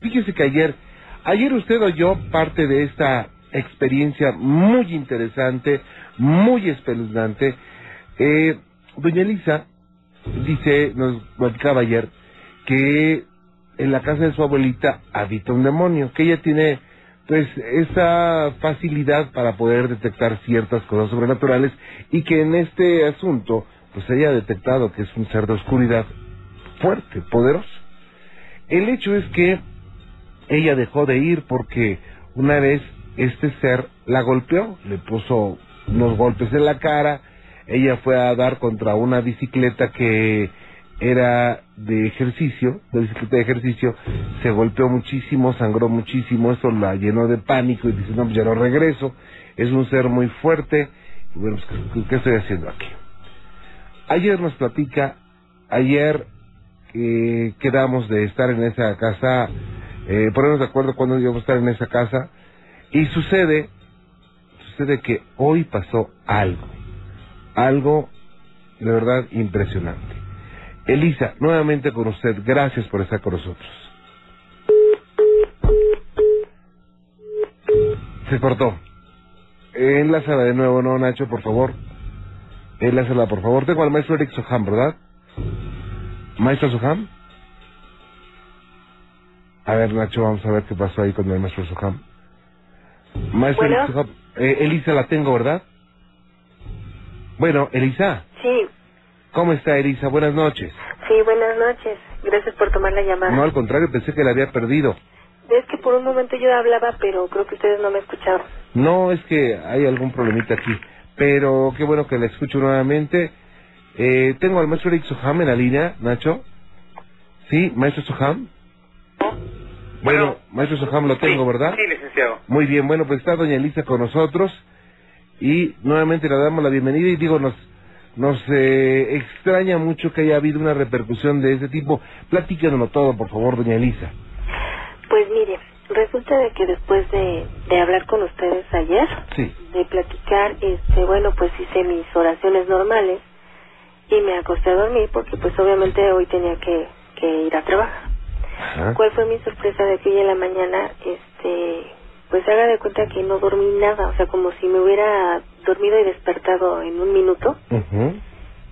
fíjese que ayer, ayer usted oyó parte de esta experiencia muy interesante, muy espeluznante. Eh, doña Elisa dice, nos platicaba ayer, que en la casa de su abuelita habita un demonio, que ella tiene pues esa facilidad para poder detectar ciertas cosas sobrenaturales y que en este asunto pues haya detectado que es un ser de oscuridad fuerte, poderoso. El hecho es que ella dejó de ir porque una vez este ser la golpeó, le puso unos golpes en la cara, ella fue a dar contra una bicicleta que era de ejercicio, de bicicleta de ejercicio, se golpeó muchísimo, sangró muchísimo, eso la llenó de pánico y dice, no, pues ya no regreso, es un ser muy fuerte, y bueno, pues, ¿qué estoy haciendo aquí? Ayer nos platica, ayer eh, quedamos de estar en esa casa, eh, ponernos de acuerdo cuando íbamos a estar en esa casa, y sucede, sucede que hoy pasó algo, algo de verdad impresionante. Elisa, nuevamente con usted, gracias por estar con nosotros. Se cortó. Enlázala de nuevo, ¿no, Nacho, por favor? Enlázala, por favor. Tengo al maestro Eric Soham, ¿verdad? ¿Maestro Soham? A ver, Nacho, vamos a ver qué pasó ahí con el maestro Soham. Maestro Bueno. Soham, eh, Elisa la tengo, ¿verdad? Bueno, Elisa, Sí, ¿cómo está Elisa? Buenas noches. sí, buenas noches. Gracias por tomar la llamada. No, al contrario, pensé que la había perdido. Es que por un momento yo hablaba, pero creo que ustedes no me escucharon. No, es que hay algún problemita aquí. Pero qué bueno que la escucho nuevamente. Eh, tengo al maestro Eric Soham en la línea, Nacho. ¿Sí, maestro Soham? Bueno, maestro Soham lo tengo, Sí, ¿verdad? Sí, licenciado. Muy bien, bueno, pues está doña Elisa con nosotros. Y nuevamente le damos la bienvenida y digo, nos, nos eh, extraña mucho que haya habido una repercusión de ese tipo. Platícanoslo todo, por favor, doña Elisa. Pues mire, resulta de que después de, de hablar con ustedes ayer, Sí. de platicar, este, bueno, pues hice mis oraciones normales y me acosté a dormir porque pues obviamente hoy tenía que, que ir a trabajar. Ajá. ¿Cuál fue mi sorpresa de que hoy en la mañana, este, pues haga de cuenta que no dormí nada, o sea, como si me hubiera dormido y despertado en un minuto. Ujú.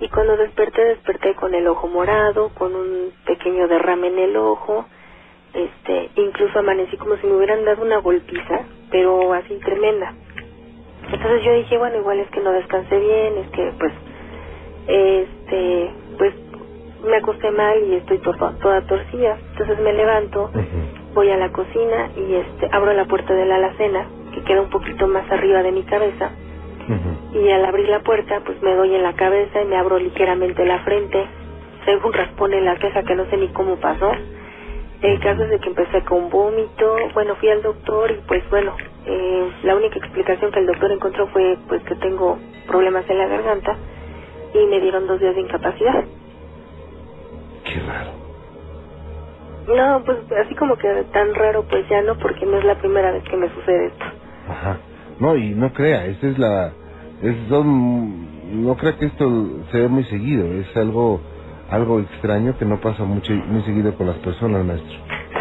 Y cuando desperté, desperté con el ojo morado, con un pequeño derrame en el ojo, este, incluso amanecí como si me hubieran dado una golpiza, pero así tremenda. Entonces yo dije, bueno, igual es que no descansé bien, es que pues, este, pues me acosté mal y estoy to- toda torcida. Entonces me levanto, voy a la cocina y este, abro la puerta de la alacena, que queda un poquito más arriba de mi cabeza, y al abrir la puerta pues me doy en la cabeza y me abro ligeramente la frente raspón en la ceja que no sé ni cómo pasó. El caso es de que empecé con vómito. Bueno fui al doctor y pues bueno eh, la única explicación que el doctor encontró fue pues que tengo problemas en la garganta y me dieron dos días de incapacidad Qué raro. no pues así como que tan raro pues ya no porque no es la primera vez que me sucede esto Ajá. No, y no crea, esta es la... Es, no crea que esto se ve muy seguido, es algo algo extraño que no pasa mucho muy seguido con las personas, maestro.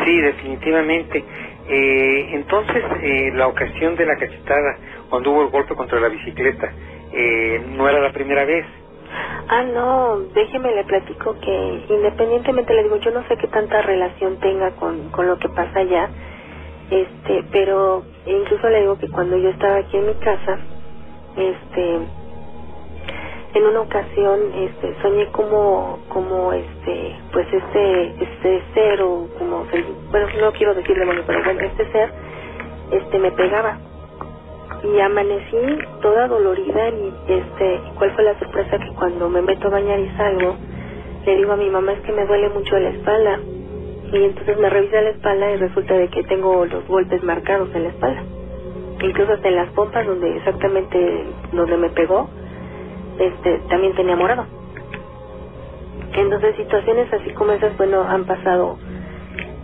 Sí, definitivamente. Eh, entonces, eh, la ocasión de la cachetada, cuando hubo el golpe contra la bicicleta, eh, no era la primera vez. Ah, no, déjeme le platico que independientemente le digo, yo no sé qué tanta relación tenga con, con lo que pasa allá, este, pero incluso le digo que cuando yo estaba aquí en mi casa, este, en una ocasión, este, soñé como, como este, pues este, este ser o como, bueno, no quiero decir demonio, pero bueno, este ser, este, me pegaba y amanecí toda dolorida y este cuál fue la sorpresa que cuando me meto a bañar y salgo le digo a mi mamá es que me duele mucho la espalda y entonces me revisa la espalda y resulta de que tengo los golpes marcados en la espalda. Incluso hasta en las pompas donde exactamente donde me pegó este también tenía morado. Entonces situaciones así como esas bueno han pasado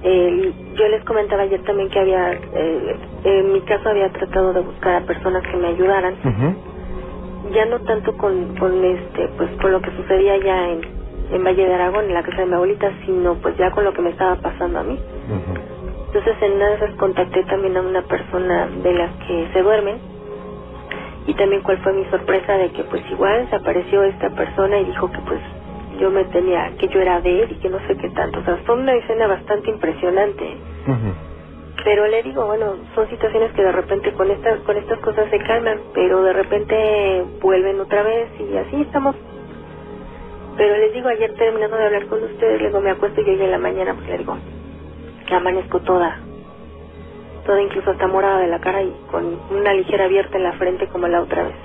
eh, yo les comentaba ayer también que había, eh, en mi caso había tratado de buscar a personas que me ayudaran, ya no tanto con, con este, pues con lo que sucedía ya en, en Valle de Aragón, en la casa de mi abuelita, sino pues ya con lo que me estaba pasando a mí. Entonces Entonces en una de esas contacté también a una persona de las que se duermen y también cuál fue mi sorpresa de que pues igual se apareció esta persona y dijo que pues yo me tenía, que yo era de él y que no sé qué tanto. O sea, fue una escena bastante impresionante. Pero le digo, bueno, son situaciones que de repente con estas, con estas cosas se calman, pero de repente vuelven otra vez y así estamos. Pero les digo, ayer terminando de hablar con ustedes, luego me acuesto y hoy en la mañana, pues le digo, que amanezco toda, toda incluso hasta morada de la cara y con una ligera abierta en la frente como la otra vez.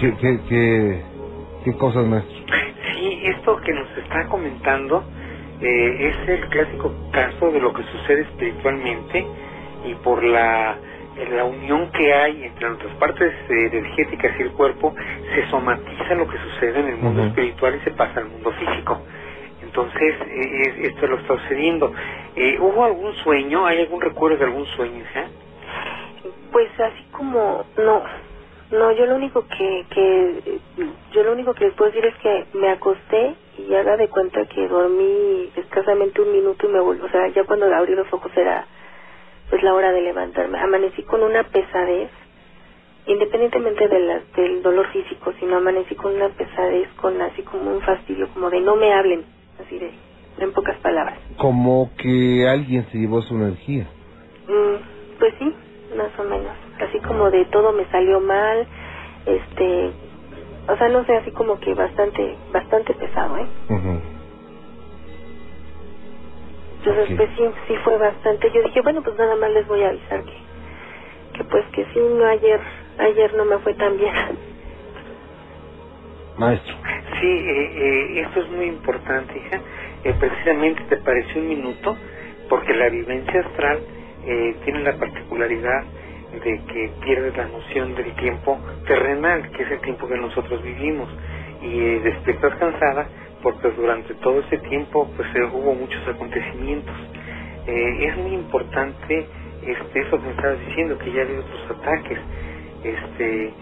¿Qué, qué, qué, qué cosas, maestro? Sí, esto que nos está comentando eh, es el clásico caso de lo que sucede espiritualmente y por la, la unión que hay entre nuestras partes eh, energéticas y el cuerpo, se somatiza lo que sucede en el mundo espiritual y se pasa al mundo físico. Entonces, eh, esto es lo que está sucediendo. ¿Hubo algún sueño? ¿Hay algún recuerdo de algún sueño, Pues así como, no, no, yo lo único que, que, yo lo único que les puedo decir es que me acosté y haga de cuenta que dormí escasamente un minuto y me volví, o sea, ya cuando abrí los ojos era pues la hora de levantarme. Amanecí con una pesadez, independientemente de la, del dolor físico, sino amanecí con una pesadez, con así como un fastidio, como de no me hablen, así de, en pocas palabras. Como que alguien se llevó su energía. Mm, pues sí, más o menos. Así como de todo me salió mal, este, o sea, no sé, así como que bastante, bastante pesado, ¿eh? Entonces, pues sí, sí fue bastante. Yo dije, bueno, pues nada más les voy a avisar que, que pues que sí, no, ayer, ayer no me fue tan bien. Maestro. Sí, eh, eh, esto es muy importante, hija. Eh, precisamente te pareció un minuto, porque la vivencia astral eh, tiene la particularidad de que pierdes la noción del tiempo terrenal, que es el tiempo que nosotros vivimos, y eh, despiertas cansada porque durante todo ese tiempo pues eh, hubo muchos acontecimientos. Eh, es muy importante este, eso que me estabas diciendo, que ya hay otros ataques. Este,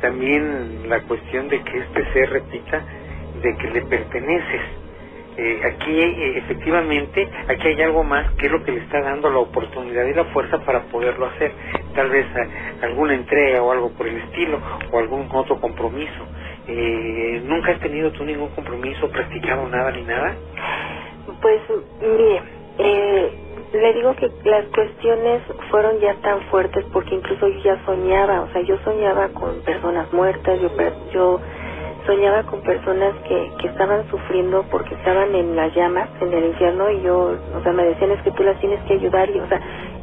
también la cuestión de que este ser repita de que le perteneces eh, aquí eh, efectivamente aquí hay algo más que es lo que le está dando la oportunidad y la fuerza para poderlo hacer tal vez eh, alguna entrega o algo por el estilo o algún otro compromiso. Nunca has tenido tú ningún compromiso practicado nada ni nada pues mire le digo que las cuestiones fueron ya tan fuertes porque incluso yo ya soñaba o sea yo soñaba con personas muertas yo yo soñaba con personas que, que estaban sufriendo porque estaban en las llamas, en el infierno, y yo, o sea, me decían es que tú las tienes que ayudar, y, o sea,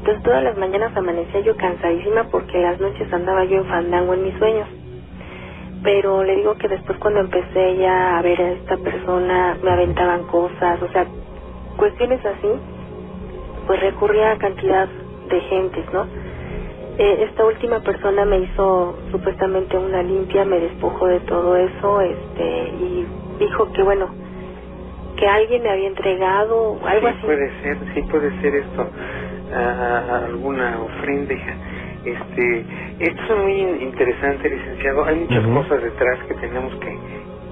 entonces todas las mañanas amanecía yo cansadísima porque las noches andaba yo en fandango en mis sueños. Pero le digo que después cuando empecé ya a ver a esta persona, me aventaban cosas, o sea, cuestiones así, pues recurría a cantidad de gentes, ¿no? Eh, esta última persona me hizo supuestamente una limpia, me despojó de todo eso, este, y dijo que bueno, que alguien me había entregado algo sí, puede ser, sí puede ser esto, alguna ofrenda. Este, esto es muy interesante, licenciado. Hay muchas cosas detrás que tenemos que,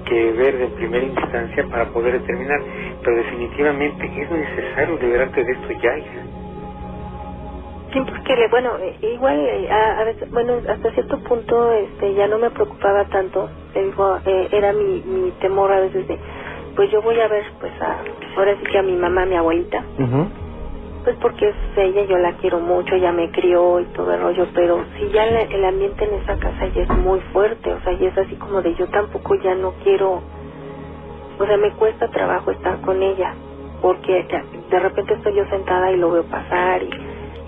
que ver de primera instancia para poder determinar, pero definitivamente es necesario liberarte de esto ya. Sí, porque le, bueno, eh, igual eh, a, veces, bueno, hasta cierto punto este ya no me preocupaba tanto, digo, eh, era mi, mi temor a veces de, pues yo voy a ver, pues a, ahora sí que a mi mamá, a mi abuelita, pues porque es ella, yo la quiero mucho, ya me crió y todo el rollo, pero si ya el ambiente en esa casa ya es muy fuerte, o sea, ya es así como de yo tampoco ya no quiero, o sea, me cuesta trabajo estar con ella, porque de repente estoy yo sentada y lo veo pasar y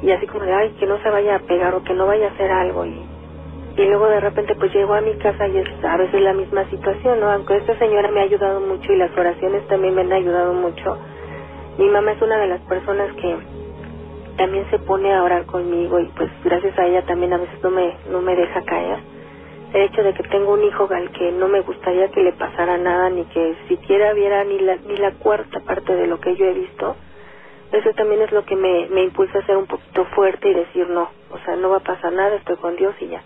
y así como de, ay, que no se vaya a pegar o que no vaya a hacer algo y, y luego de repente pues llego a mi casa y es a veces la misma situación, ¿no? Aunque esta señora me ha ayudado mucho y las oraciones también me han ayudado mucho, mi mamá es una de las personas que también se pone a orar conmigo y pues gracias a ella también a veces no me, no me deja caer. El hecho de que tengo un hijo al que no me gustaría que le pasara nada ni que siquiera viera ni la, ni la cuarta parte de lo que yo he visto, eso también es lo que me, me impulsa a ser un poquito fuerte y decir no, o sea, no va a pasar nada, estoy con Dios y ya.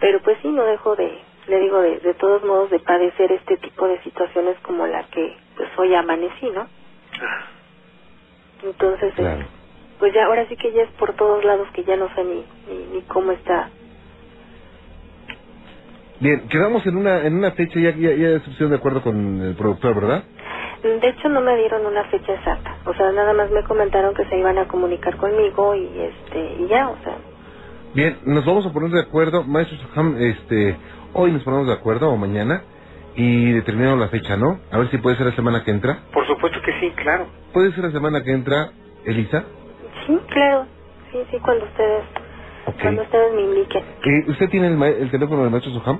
Pero pues sí, no dejo de, le digo, de, de todos modos, de padecer este tipo de situaciones como la que pues hoy amanecí, ¿no? Entonces, eh, Claro. pues ya ahora sí que ya es por todos lados que ya no sé ni, ni, ni cómo está. Bien, quedamos en una en una fecha, ya, ya, ya de acuerdo con el productor, ¿verdad? De hecho, no me dieron una fecha exacta. O sea, nada más me comentaron que se iban a comunicar conmigo y este y ya, o sea, Bien, nos vamos a poner de acuerdo, maestro Soham, este, hoy nos ponemos de acuerdo o mañana y determinamos la fecha, ¿no? A ver si puede ser la semana que entra. Por supuesto que sí, claro. ¿Puede ser la semana que entra, Elisa? sí, claro. Sí, sí, cuando ustedes Ok. cuando ustedes me indiquen. Eh, ¿Usted tiene el, ma- el teléfono del maestro Soham?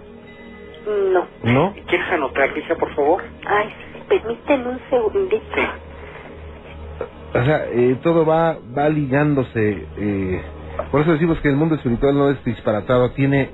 No. ¿No? ¿Quieres anotar, hija, por favor? Ay, sí, permítanme un segundito. Sí. O sea, eh, todo va, va ligándose. Eh, por eso decimos que el mundo espiritual no es disparatado, tiene,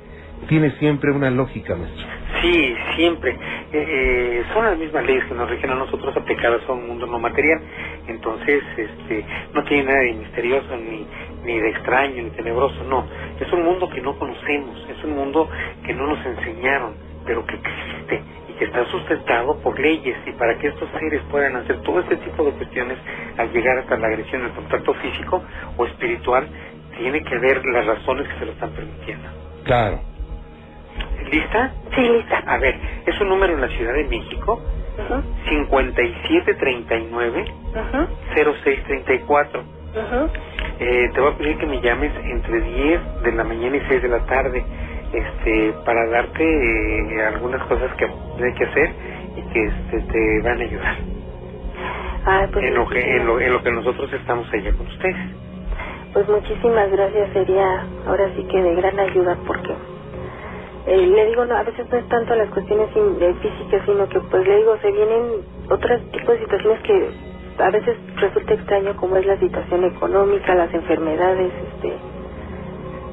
tiene siempre una lógica, maestro. Sí, siempre. Eh, eh, son las mismas leyes que nos rigen a nosotros aplicadas a un mundo no material. Entonces, este, no tiene nada de misterioso, ni, ni de extraño, ni tenebroso, no. Es un mundo que no conocemos, es un mundo que no nos enseñaron, pero que existe y que está sustentado por leyes. Y para que estos seres puedan hacer todo este tipo de cuestiones, al llegar hasta la agresión, el contacto físico o espiritual, tiene que haber las razones que se lo están permitiendo. Claro. ¿Lista? Sí, lista. A ver, es un número en la Ciudad de México, Ujú, 5739-0634. ujú. Eh, te voy a pedir que me llames entre 10 de la mañana y 6 de la tarde este, para darte eh, algunas cosas que hay que hacer y que este, te van a ayudar Ay, pues, en, lo que, en, lo, en lo que nosotros estamos allá con ustedes. pues muchísimas gracias, sería ahora sí que de gran ayuda porque eh, le digo, no, a veces no es tanto las cuestiones físicas, sino que pues le digo, se vienen otros tipos de situaciones que a veces resulta extraño como es la situación económica, las enfermedades, este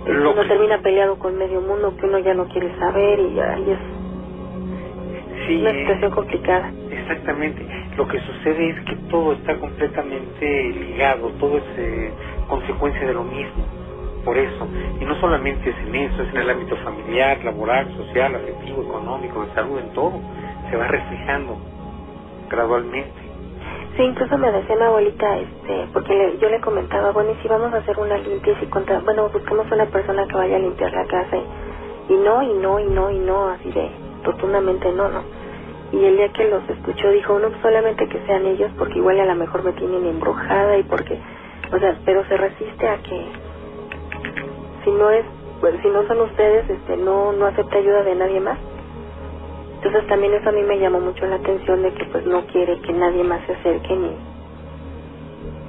Lo uno que- termina peleado con medio mundo que uno ya no quiere saber y ahí es Sí, una situación complicada. Exactamente. Lo que sucede es que todo está completamente ligado, todo es eh, consecuencia de lo mismo. Por eso, y no solamente es en eso, es en el ámbito familiar, laboral, social, afectivo, económico, de salud, en todo. Se va reflejando gradualmente. Sí, incluso me decía mi abuelita, este, porque le- yo le comentaba, bueno, y si vamos a hacer una limpia, y contra, bueno, buscamos una persona que vaya a limpiar la casa, y, y no, y no, y no, y no, así de rotundamente no, no. Y el día que los escuchó dijo, no solamente que sean ellos, porque igual a lo mejor me tienen embrujada y porque, o sea, pero se resiste a que, si no es, pues, si no son ustedes, este, no, no acepta ayuda de nadie más. Entonces también eso a mí me llamó mucho la atención de que pues no quiere que nadie más se acerque ni...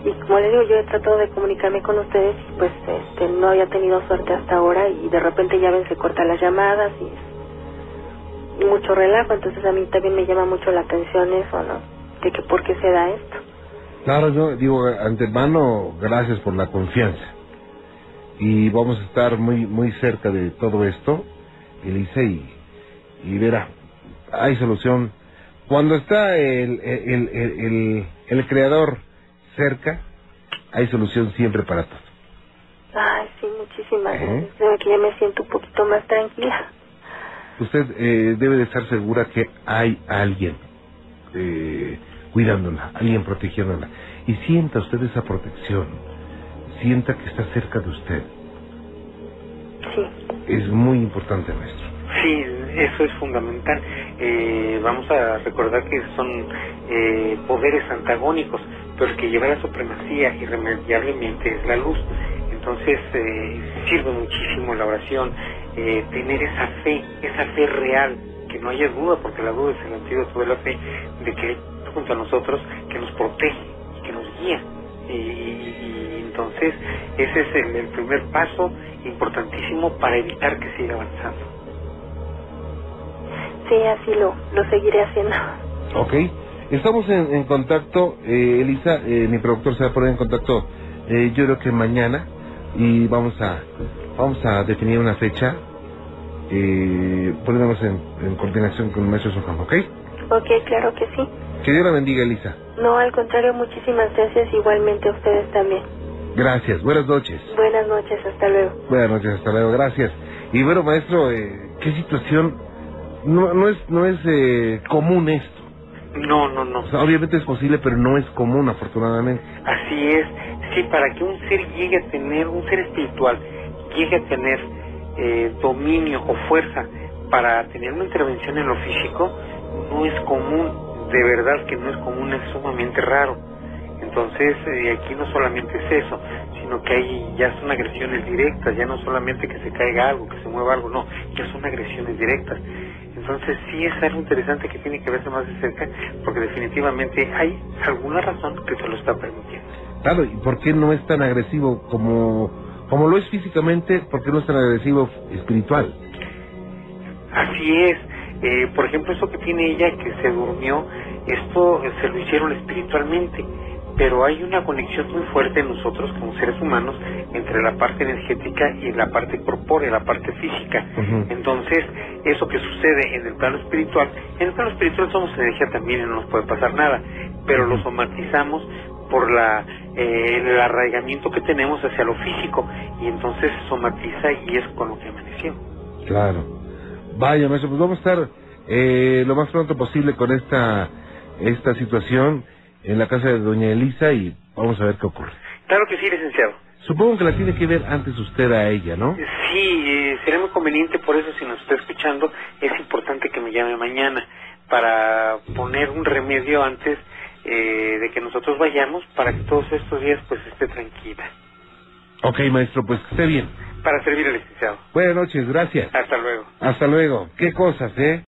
Y como les digo, yo he tratado de comunicarme con ustedes y pues este, no había tenido suerte hasta ahora y de repente ya ven se cortan las llamadas y, y mucho relajo, entonces a mí también me llama mucho la atención eso, ¿no? De que por qué se da esto. Claro, yo digo, antemano, gracias por la confianza. Y vamos a estar muy muy cerca de todo esto, Elisa, y, y verá, hay solución. Cuando está el, el, el, el, el creador cerca, hay solución siempre para todo. Ay, sí, muchísimas gracias. Creo que ya me siento un poquito más tranquila. Usted eh, debe de estar segura que hay alguien eh, cuidándola, alguien protegiéndola. Y sienta usted esa protección, sienta que está cerca de usted. Sí. Es muy importante, maestro. Sí, eso es fundamental. Eh, vamos a recordar que son eh, poderes antagónicos, pero el que lleva la supremacía irremediablemente es la luz. Entonces eh, sirve muchísimo la oración, eh, tener esa fe, esa fe real, que no haya duda, porque la duda es el antídoto de la fe, de que junto a nosotros que nos protege y que nos guía. Y, y- y entonces ese es el, el primer paso importantísimo para evitar que siga avanzando. Sí, así lo, lo seguiré haciendo. Ok. Estamos en, en contacto, eh, Elisa, eh, mi productor se va a poner en contacto, eh, yo creo que mañana, y vamos a vamos a definir una fecha, eh, poniéndonos en, en coordinación con el maestro Soham, ¿ok? Ok, claro que sí. Que Dios la bendiga, Elisa. No, al contrario, muchísimas gracias. Igualmente a ustedes también. Gracias, buenas noches. Buenas noches, hasta luego. Buenas noches, hasta luego, gracias. Y bueno, maestro, eh, ¿qué situación? No, no es, no es eh, común esto. No, no, no. O sea, obviamente es posible, pero no es común, afortunadamente. Así es. Sí, para que un ser llegue a tener, un ser espiritual, llegue a tener eh, dominio o fuerza para tener una intervención en lo físico, no es común. De verdad que no es común, es sumamente raro. Entonces, eh, aquí no solamente es eso, sino que hay ya son agresiones directas, ya no solamente que se caiga algo, que se mueva algo, no, ya son agresiones directas. Entonces, sí es algo interesante que tiene que verse más de cerca, porque definitivamente hay alguna razón que se lo está permitiendo. Claro, ¿y por qué no es tan agresivo como, como lo es físicamente? ¿Por qué no es tan agresivo espiritual? Así es. Eh, por ejemplo, eso que tiene ella, que se durmió, esto eh, se lo hicieron espiritualmente pero hay una conexión muy fuerte en nosotros como seres humanos entre la parte energética y la parte corpórea, la parte física. Entonces, eso que sucede en el plano espiritual, en el plano espiritual somos energía también y no nos puede pasar nada, pero lo somatizamos por la eh, el arraigamiento que tenemos hacia lo físico y entonces se somatiza y es con lo que amaneció. Claro. Vaya, maestro, pues vamos a estar eh, lo más pronto posible con esta esta situación en la casa de doña Elisa y vamos a ver qué ocurre. Claro que sí, licenciado. Supongo que la tiene que ver antes usted a ella, ¿no? Sí, eh, sería muy conveniente, por eso si nos está escuchando, es importante que me llame mañana para poner un remedio antes eh, de que nosotros vayamos para que todos estos días pues esté tranquila. Ok, maestro, pues esté bien. Para servir al licenciado. Buenas noches, gracias. Hasta luego. Hasta luego. ¿Qué cosas, eh?